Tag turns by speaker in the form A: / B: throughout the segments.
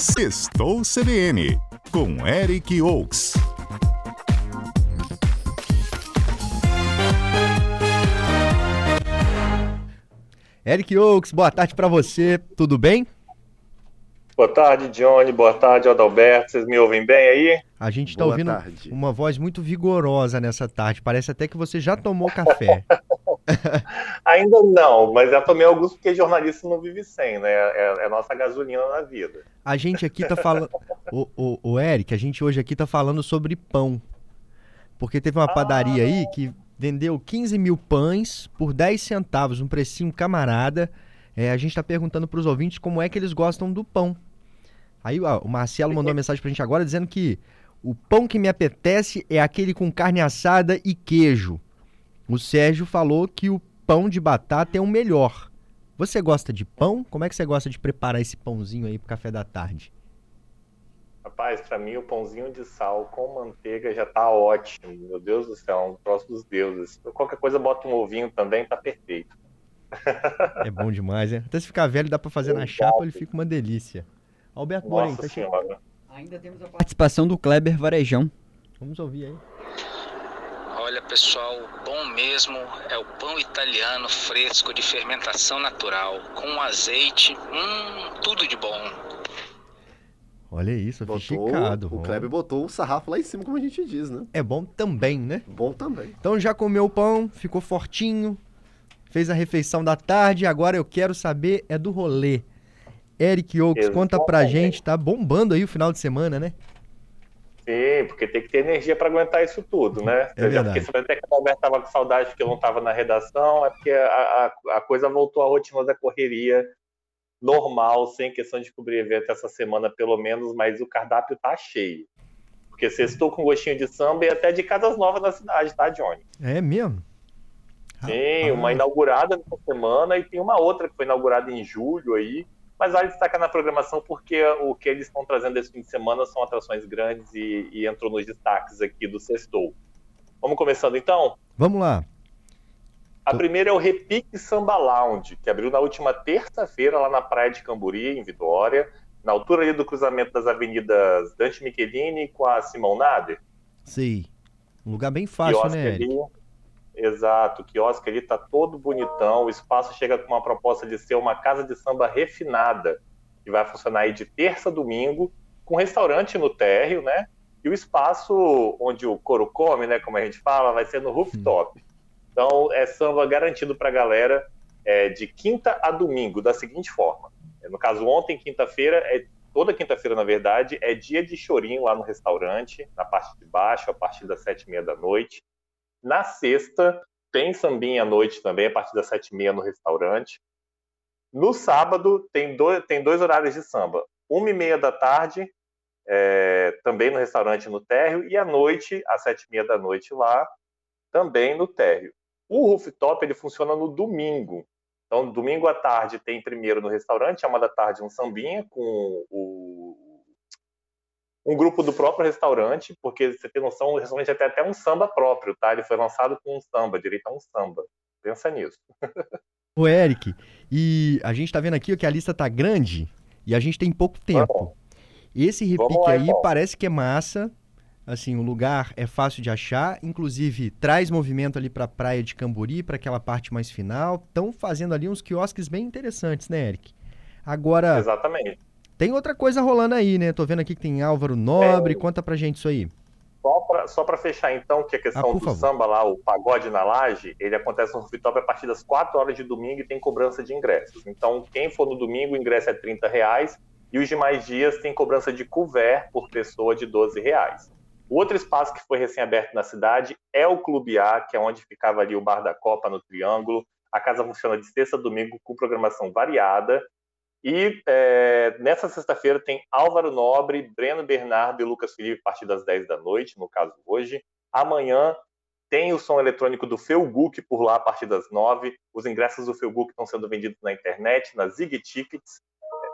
A: Sextou CBN, com Eric Oaks.
B: Eric Oaks, boa tarde para você, tudo bem?
C: Boa tarde, Johnny. Boa tarde, Adalberto. Vocês me ouvem bem aí?
B: A gente está ouvindo tarde. uma voz muito vigorosa nessa tarde. Parece até que você já tomou café.
C: Ainda não, mas já tomei alguns porque jornalista não vive sem, né? É, é nossa gasolina na vida.
B: A gente aqui tá falando. o, o, o Eric, a gente hoje aqui tá falando sobre pão. Porque teve uma ah, padaria aí que vendeu 15 mil pães por 10 centavos, um precinho camarada. É, a gente está perguntando para os ouvintes como é que eles gostam do pão. Aí ó, o Marcelo mandou uma mensagem pra gente agora dizendo que o pão que me apetece é aquele com carne assada e queijo. O Sérgio falou que o pão de batata é o melhor. Você gosta de pão? Como é que você gosta de preparar esse pãozinho aí pro café da tarde?
C: Rapaz, para mim o pãozinho de sal com manteiga já tá ótimo. Meu Deus do céu, um troço dos deuses. Qualquer coisa bota um ovinho também, tá perfeito.
B: É bom demais, né? Até se ficar velho dá para fazer na chapa, ele fica uma delícia. Alberto Morim, tá chegando. Ainda temos a participação do Kleber Varejão. Vamos ouvir aí.
D: Olha pessoal, bom mesmo é o pão italiano fresco de fermentação natural, com azeite, hum, tudo de bom.
B: Olha isso,
E: botou, O Kleber botou o sarrafo lá em cima, como a gente diz, né?
B: É bom também, né?
E: Bom também.
B: Então já comeu o pão, ficou fortinho, fez a refeição da tarde, agora eu quero saber é do rolê. Eric Oaks, conta pra gente, tá bombando aí o final de semana, né?
C: Sim, porque tem que ter energia para aguentar isso tudo, né?
B: É verdade.
C: Porque se até que o Alberto tava com saudade porque eu não estava na redação, é porque a, a, a, coisa voltou à rotina da correria normal, sem questão de cobrir evento essa semana, pelo menos, mas o cardápio tá cheio. Porque estou com gostinho de samba e até de casas novas na cidade, tá, Johnny?
B: É mesmo?
C: Tem uma inaugurada nessa semana e tem uma outra que foi inaugurada em julho aí mas vale destacar na programação porque o que eles estão trazendo esse fim de semana são atrações grandes e, e entrou nos destaques aqui do Sextou. Vamos começando então?
B: Vamos lá.
C: A primeira é o Repique Samba Lounge, que abriu na última terça-feira lá na Praia de Camburi, em Vitória, na altura ali do cruzamento das avenidas Dante Michelini com a Simão Nader.
B: Sim. Um lugar bem fácil, né? Ali,
C: Exato, o quiosque ali tá todo bonitão, o espaço chega com uma proposta de ser uma casa de samba refinada, que vai funcionar aí de terça a domingo, com restaurante no térreo, né? E o espaço onde o couro come, né, como a gente fala, vai ser no rooftop. Então, é samba garantido para a galera é, de quinta a domingo, da seguinte forma. No caso, ontem, quinta-feira, é, toda quinta-feira, na verdade, é dia de chorinho lá no restaurante, na parte de baixo, a partir das sete e meia da noite. Na sexta, tem sambinha à noite também, a partir das sete e meia no restaurante. No sábado, tem dois, tem dois horários de samba. Uma e meia da tarde, é, também no restaurante no térreo, e à noite, às sete e meia da noite lá, também no térreo. O rooftop, ele funciona no domingo. Então, domingo à tarde tem primeiro no restaurante, uma da tarde um sambinha com o um grupo do próprio restaurante, porque você tem noção, o restaurante tem até um samba próprio, tá? Ele foi lançado com um samba, direito a um samba. Pensa nisso.
B: O Eric, e a gente tá vendo aqui que a lista tá grande e a gente tem pouco tempo. Esse repique lá, aí então. parece que é massa. Assim, o lugar é fácil de achar, inclusive traz movimento ali para a praia de Cambori, para aquela parte mais final. Estão fazendo ali uns quiosques bem interessantes, né, Eric? Agora,
C: Exatamente.
B: Tem outra coisa rolando aí, né? Tô vendo aqui que tem Álvaro Nobre. Conta pra gente isso aí.
C: Só para fechar, então, que a questão ah, do favor. samba lá, o pagode na laje, ele acontece no Rooftop a partir das 4 horas de domingo e tem cobrança de ingressos. Então, quem for no domingo, o ingresso é 30 reais e os demais dias tem cobrança de couvert por pessoa de 12 reais. O outro espaço que foi recém-aberto na cidade é o Clube A, que é onde ficava ali o Bar da Copa no Triângulo. A casa funciona de sexta a domingo com programação variada e é, nessa sexta-feira tem Álvaro Nobre, Breno Bernardo e Lucas Felipe a partir das 10 da noite, no caso hoje. Amanhã tem o som eletrônico do Felguk por lá a partir das 9. Os ingressos do Felguk estão sendo vendidos na internet, na Zig Tickets,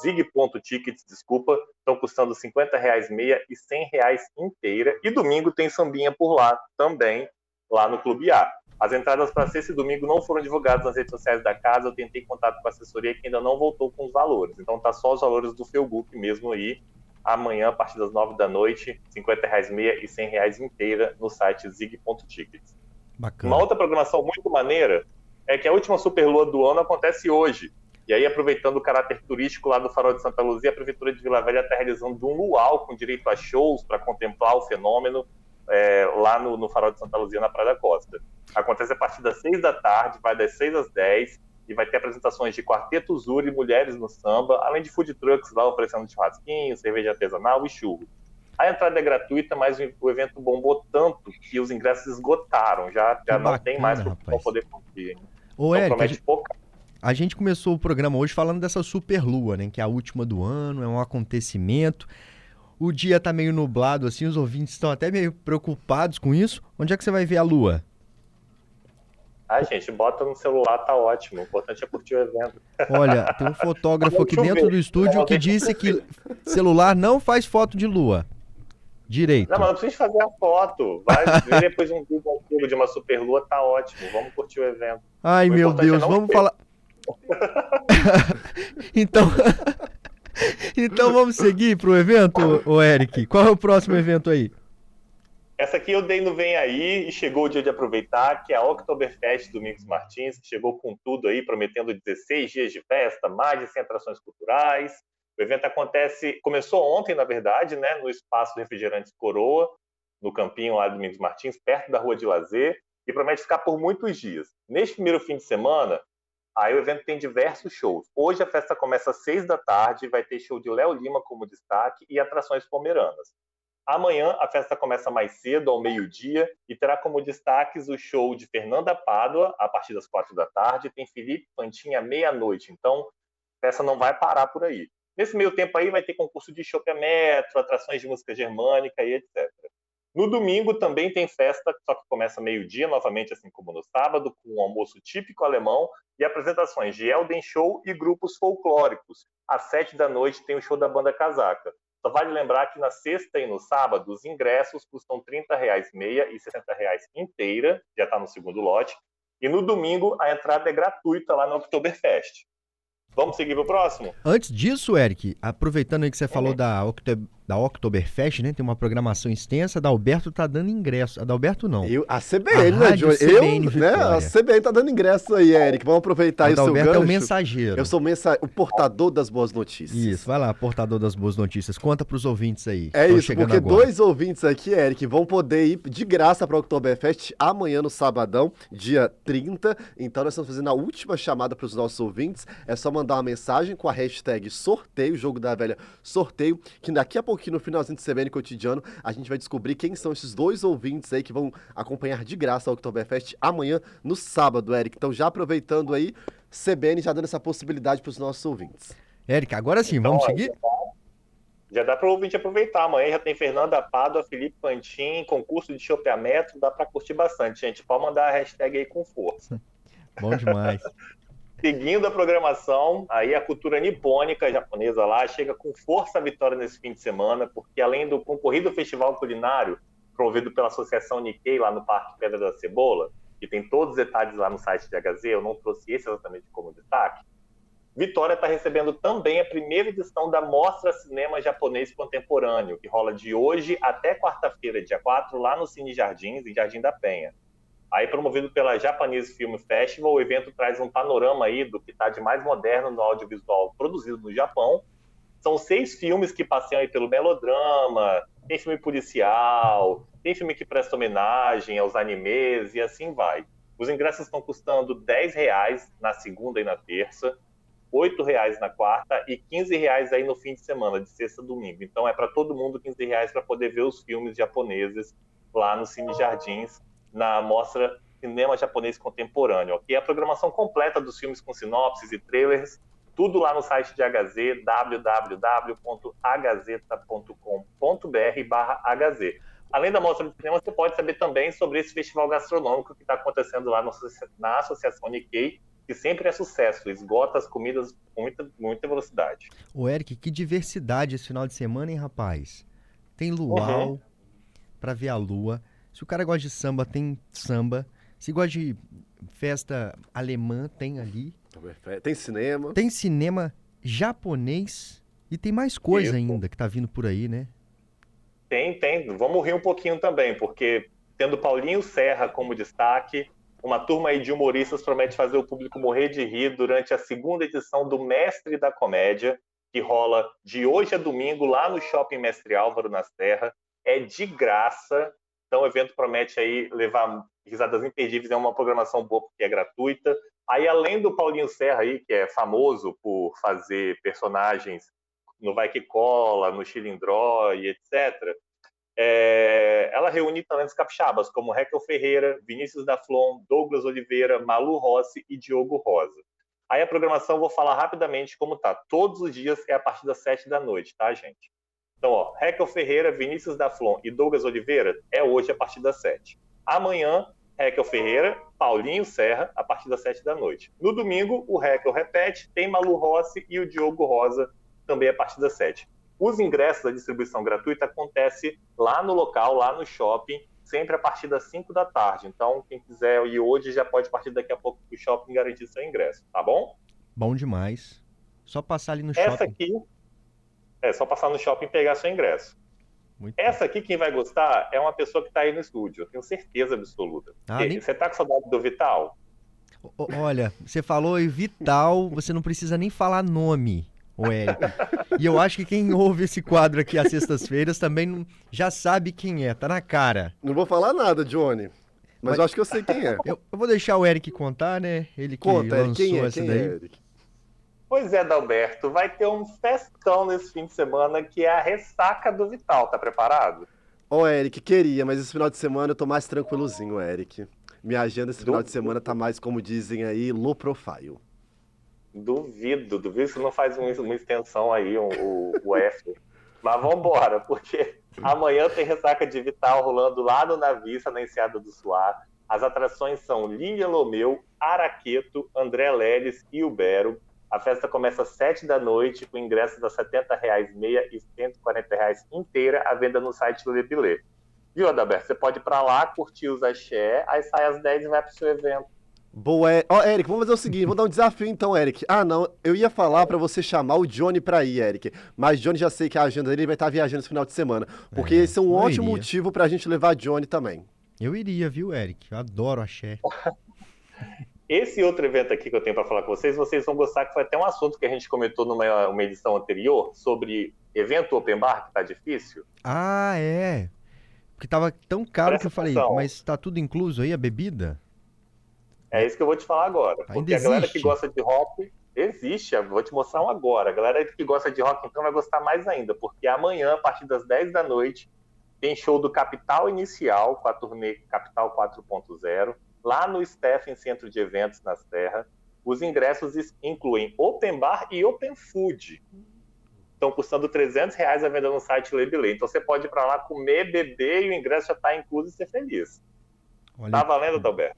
C: zig.tickets, desculpa, estão custando 50 reais meia e 100 reais inteira. E domingo tem sambinha por lá também, lá no Clube A. As entradas para sexta e domingo não foram divulgadas nas redes sociais da casa. Eu tentei contato com a assessoria que ainda não voltou com os valores. Então tá só os valores do Felbook mesmo aí. Amanhã, a partir das nove da noite, R$ reais meia e R$ reais inteira no site zig.tickets.
B: Bacana.
C: Uma outra programação muito maneira é que a última Superlua do ano acontece hoje. E aí, aproveitando o caráter turístico lá do Farol de Santa Luzia, a Prefeitura de Vila Velha está realizando um luau com direito a shows para contemplar o fenômeno é, lá no, no, Farol de Santa Luzia, na Praia da Costa. Acontece a partir das seis da tarde, vai das seis às dez, e vai ter apresentações de quarteto Zuri, mulheres no samba, além de food trucks lá oferecendo churrasquinho, cerveja artesanal e churro. A entrada é gratuita, mas o evento bombou tanto que os ingressos esgotaram, já, já não
B: bacana,
C: tem mais
B: para
C: poder curtir.
B: Ô, então, Eric, a gente começou o programa hoje falando dessa superlua, né? Que é a última do ano, é um acontecimento. O dia tá meio nublado, assim, os ouvintes estão até meio preocupados com isso. Onde é que você vai ver a lua?
C: Ah, gente, bota no celular, tá ótimo. O importante é curtir o evento.
B: Olha, tem um fotógrafo aqui dentro do estúdio que disse que celular não faz foto de lua. Direito.
C: Não, mas não precisa fazer a foto. Vai ver depois um vídeo antigo de uma superlua, tá ótimo. Vamos curtir o evento.
B: Ai,
C: o
B: meu
C: é
B: Deus, vamos falar. então. então vamos seguir pro evento, o Eric. Qual é o próximo evento aí?
C: Essa aqui eu dei no Vem Aí e chegou o dia de aproveitar, que é a Oktoberfest Domingos Martins, que chegou com tudo aí, prometendo 16 dias de festa, mais de 100 atrações culturais. O evento acontece, começou ontem, na verdade, né, no Espaço Refrigerantes Coroa, no campinho lá do Domingos Martins, perto da Rua de Lazer, e promete ficar por muitos dias. Neste primeiro fim de semana, Aí o evento tem diversos shows. Hoje a festa começa às seis da tarde, vai ter show de Léo Lima como destaque e atrações pomeranas. Amanhã a festa começa mais cedo, ao meio-dia, e terá como destaques o show de Fernanda Pádua, a partir das quatro da tarde, tem Felipe Pantinha à meia-noite, então a festa não vai parar por aí. Nesse meio tempo aí vai ter concurso de chopemetro, atrações de música germânica e etc. No domingo também tem festa, só que começa meio-dia, novamente, assim como no sábado, com um almoço típico alemão e apresentações de Elden Show e grupos folclóricos. Às sete da noite tem o show da banda Casaca. Só vale lembrar que na sexta e no sábado os ingressos custam R$ reais meia e R$ reais inteira, já está no segundo lote. E no domingo a entrada é gratuita lá no Oktoberfest. Vamos seguir para o próximo?
B: Antes disso, Eric, aproveitando aí que você falou da Oktoberfest, da Oktoberfest, né? Tem uma programação extensa. Da Alberto tá dando ingresso. A da Alberto não.
E: Eu, a CBN, a né, Johnny? Eu, né? A CBN tá dando ingresso aí, Eric. Vamos aproveitar isso. O
B: Alberto é o mensageiro.
E: Eu sou o, mensa... o portador das boas notícias.
B: Isso, vai lá, portador das boas notícias. Conta pros ouvintes aí.
E: É isso, porque agora. dois ouvintes aqui, Eric, vão poder ir de graça pra Oktoberfest amanhã no sabadão, dia 30. Então nós estamos fazendo a última chamada pros nossos ouvintes. É só mandar uma mensagem com a hashtag sorteio, jogo da velha sorteio, que daqui a pouco pouquinho no finalzinho do CBN Cotidiano, a gente vai descobrir quem são esses dois ouvintes aí que vão acompanhar de graça o Oktoberfest amanhã, no sábado, Eric. Então, já aproveitando aí, CBN já dando essa possibilidade para os nossos ouvintes.
B: Eric, agora sim, vamos então, seguir?
C: Já dá para o ouvinte aproveitar. Amanhã já tem Fernanda Pádua, Felipe Pantin, concurso de chopeamento, dá para curtir bastante, gente. Pode mandar a hashtag aí com força.
B: Bom demais.
C: Seguindo a programação, aí a cultura nipônica japonesa lá chega com força à vitória nesse fim de semana, porque além do concorrido festival culinário promovido pela Associação Nikkei lá no Parque Pedra da Cebola, que tem todos os detalhes lá no site de HZ, eu não trouxe esse exatamente como destaque, Vitória está recebendo também a primeira edição da Mostra Cinema Japonês Contemporâneo, que rola de hoje até quarta-feira, dia 4, lá no Cine Jardins, em Jardim da Penha. Aí, promovido pela Japanese Film Festival, o evento traz um panorama aí do que está de mais moderno no audiovisual produzido no Japão. São seis filmes que passeiam aí pelo melodrama, tem filme policial, tem filme que presta homenagem aos animes e assim vai. Os ingressos estão custando 10 reais na segunda e na terça, 8 reais na quarta e 15 reais aí no fim de semana, de sexta a domingo. Então é para todo mundo 15 reais para poder ver os filmes japoneses lá no Cine Jardins na mostra Cinema Japonês Contemporâneo. É a programação completa dos filmes com sinopses e trailers, tudo lá no site de HZ, www.agazeta.com.br/hz. Além da mostra de cinema, você pode saber também sobre esse festival gastronômico que está acontecendo lá no, na Associação Nikkei, que sempre é sucesso, esgota as comidas com muita, muita velocidade.
B: O Eric, que diversidade esse final de semana, hein, rapaz? Tem luau uhum. para ver a lua, se o cara gosta de samba, tem samba. Se gosta de festa alemã, tem ali.
E: Tem cinema.
B: Tem cinema japonês e tem mais coisa
C: Isso.
B: ainda que tá vindo por aí, né?
C: Tem, tem. Vamos rir um pouquinho também, porque tendo Paulinho Serra como destaque, uma turma aí de humoristas promete fazer o público morrer de rir durante a segunda edição do Mestre da Comédia, que rola de hoje a domingo lá no Shopping Mestre Álvaro, na Serra. É de graça, então o evento promete aí levar risadas imperdíveis, é uma programação boa porque é gratuita. Aí, além do Paulinho Serra aí, que é famoso por fazer personagens no Vai Que Cola, no Chilindró e etc., é, ela reúne talentos capixabas, como Raquel Ferreira, Vinícius da Flon, Douglas Oliveira, Malu Rossi e Diogo Rosa. Aí a programação, vou falar rapidamente como tá. Todos os dias é a partir das sete da noite, tá, gente? Então, ó, Raquel Ferreira, Vinícius da Flon e Douglas Oliveira é hoje a partir das sete. Amanhã, Raquel Ferreira, Paulinho Serra, a partir das sete da noite. No domingo, o Raquel repete, tem Malu Rossi e o Diogo Rosa também a partir das sete. Os ingressos da distribuição gratuita acontece lá no local, lá no shopping, sempre a partir das 5 da tarde. Então, quem quiser ir hoje já pode partir daqui a pouco para o shopping garantir seu ingresso, tá bom?
B: Bom demais. Só passar ali no
C: Essa
B: shopping.
C: aqui é só passar no shopping e pegar seu ingresso.
B: Muito
C: Essa aqui, quem vai gostar, é uma pessoa que está aí no estúdio, eu tenho certeza absoluta.
B: Ah, nem-
C: Você tá com saudade do Vital?
B: O- Olha, você falou Vital, você não precisa nem falar nome, o Eric. E eu acho que quem ouve esse quadro aqui às sextas-feiras também não- já sabe quem é, tá na cara.
E: Não vou falar nada, Johnny. Mas,
B: Mas-
E: eu acho que eu sei quem é.
B: Eu, eu vou deixar o Eric contar, né? Ele que
E: Conta, Eric,
B: lançou
E: quem é?
B: essa
E: Quem
B: daí.
E: é, Eric?
C: Pois é, Dalberto, vai ter um festão nesse fim de semana que é a ressaca do Vital. Tá preparado?
E: Ó, Eric, queria, mas esse final de semana eu tô mais tranquilozinho, Eric. Minha agenda esse final de semana tá mais, como dizem aí, low profile.
C: Duvido, duvido se não faz um- uma extensão aí, um- o, o F. Mas vambora, porque amanhã tem ressaca de Vital rolando lá no Navista, na Enseada do Suá. As atrações são Lília Lomeu, Araqueto, André Leles e Ubero. A festa começa às 7 da noite, com ingressos a 70 reais meia e 140 reais inteira, à venda no site do Lebilê. Viu, Adalberto? Você pode ir pra lá, curtir os axé, aí sai às 10 e vai pro seu evento.
E: Boa, é... Ó, Eric, vamos fazer o seguinte, vamos dar um desafio então, Eric. Ah, não, eu ia falar pra você chamar o Johnny pra ir, Eric. Mas Johnny já sei que a agenda dele vai estar viajando esse final de semana. Porque
B: É,
E: esse é um ótimo
B: iria.
E: motivo pra gente levar Johnny também.
B: Eu iria, viu, Eric? Eu adoro axé.
C: Esse outro evento aqui que eu tenho para falar com vocês, vocês vão gostar, que foi até um assunto que a gente comentou numa uma edição anterior sobre evento open bar, que tá difícil.
B: Ah, é. Porque tava tão caro
C: Presta
B: que eu falei,
C: atenção.
B: mas tá tudo incluso aí, a bebida?
C: É isso que eu vou te falar agora.
B: Ainda
C: Porque a galera
B: existe?
C: que gosta de rock, existe, vou te mostrar um agora. A galera que gosta de rock, então, vai gostar mais ainda, porque amanhã, a partir das 10 da noite, tem show do Capital Inicial, com a turnê Capital 4.0, lá no Stephen Centro de Eventos, na Serra. Os ingressos incluem open bar e open food. Estão custando 300 reais a venda no site Lebilê. Então você pode ir para lá comer, beber e o ingresso já está incluso e ser feliz.
B: Olha,
C: Tá valendo, Dalberto?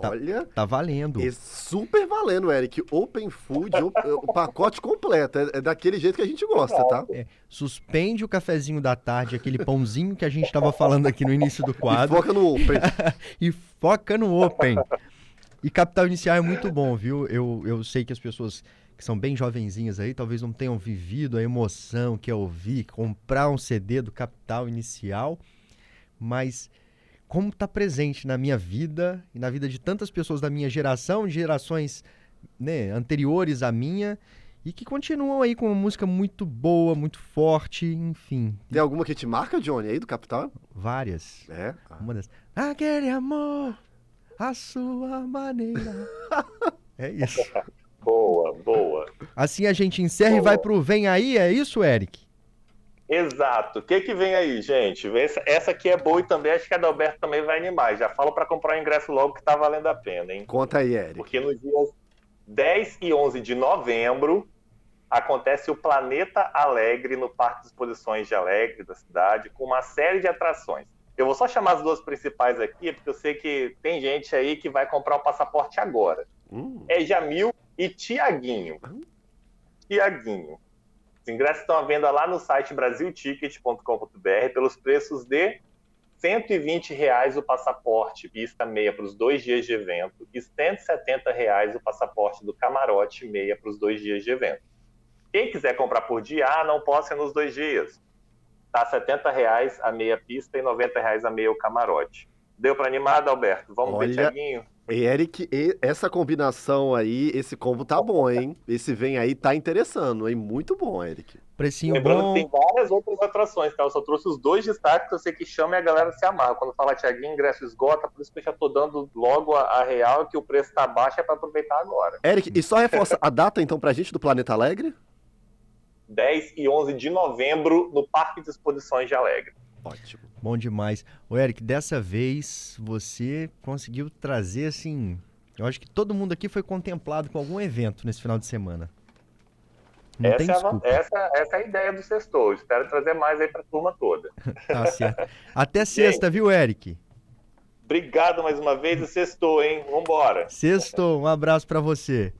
B: Tá.
E: Olha,
B: tá valendo.
E: é super valendo, Eric. Open food, o, pacote completo. É, é daquele jeito que a gente gosta, tá?
B: É, suspende o cafezinho da tarde, aquele pãozinho que a gente tava falando aqui no início do
E: E
B: quadro,
E: foca no open.
B: e foca no Open. E Capital Inicial é muito bom, viu? Eu, eu sei que as pessoas que são bem jovenzinhas aí talvez não tenham vivido a emoção que é ouvir, comprar um CD do Capital Inicial, mas como está presente na minha vida e na vida de tantas pessoas da minha geração, de gerações né, anteriores à minha, e que continuam aí com uma música muito boa, muito forte, enfim,
E: Tem alguma que te marca, Johnny, aí do Capital?
B: várias.
E: É.
B: Uma das. Aquele amor, a sua maneira. é isso.
C: Boa, boa.
B: Assim a gente encerra e vai pro Vem Aí, é isso, Eric?
C: Exato. O que que vem aí, gente? Essa, essa aqui é boa e também acho que a Adalberto também vai animar. Já falo para comprar o ingresso logo que tá valendo a pena, hein?
E: Conta aí, Eric.
C: Porque nos dias 10 e 11 de novembro acontece o Planeta Alegre no Parque de Exposições de Alegre da cidade, com uma série de atrações. Eu vou só chamar as duas principais aqui, porque eu sei que tem gente aí que vai comprar o passaporte agora.
E: Hum,
C: É Jamil e Tiaguinho. Tiaguinho. Os ingressos estão à venda lá no site brasilticket.com.br pelos preços de 120 reais o passaporte pista meia para os dois dias de evento e 170 reais o passaporte do camarote meia para os dois dias de evento. Quem quiser comprar por dia, ah, não posso ser nos dois dias. Tá 70 reais a meia pista e 90 reais a meia o camarote. Deu para animar, Alberto? Vamos
E: Olha...
C: ver, Thiaguinho?
E: Eric, essa combinação aí, esse combo tá bom, hein? Esse vem aí tá interessando, hein? Muito bom, Eric.
B: Precinho
C: Lembrando
B: bom.
C: que tem várias outras atrações, tá? Eu só trouxe os dois destaques que eu sei que chama e a galera se amarra. Quando fala Thiaguinho, ingresso esgota, por isso que eu já tô dando logo a, a real que o preço tá baixo é para aproveitar agora.
E: Eric, e só reforça a data então pra gente do Planeta Alegre?
C: 10 e 11 de novembro no Parque de Exposições de Alegre.
E: Ótimo.
B: Bom demais. O Eric, dessa vez você conseguiu trazer assim. Eu acho que todo mundo aqui foi contemplado com algum evento nesse final de semana. Não
C: Essa é, a, essa, essa é a ideia do sextou. Espero trazer mais aí pra turma toda.
B: Tá certo. Até sexta, viu, Eric?
C: Obrigado mais uma vez e sextou, hein? Vambora.
B: Sexto, um abraço pra você.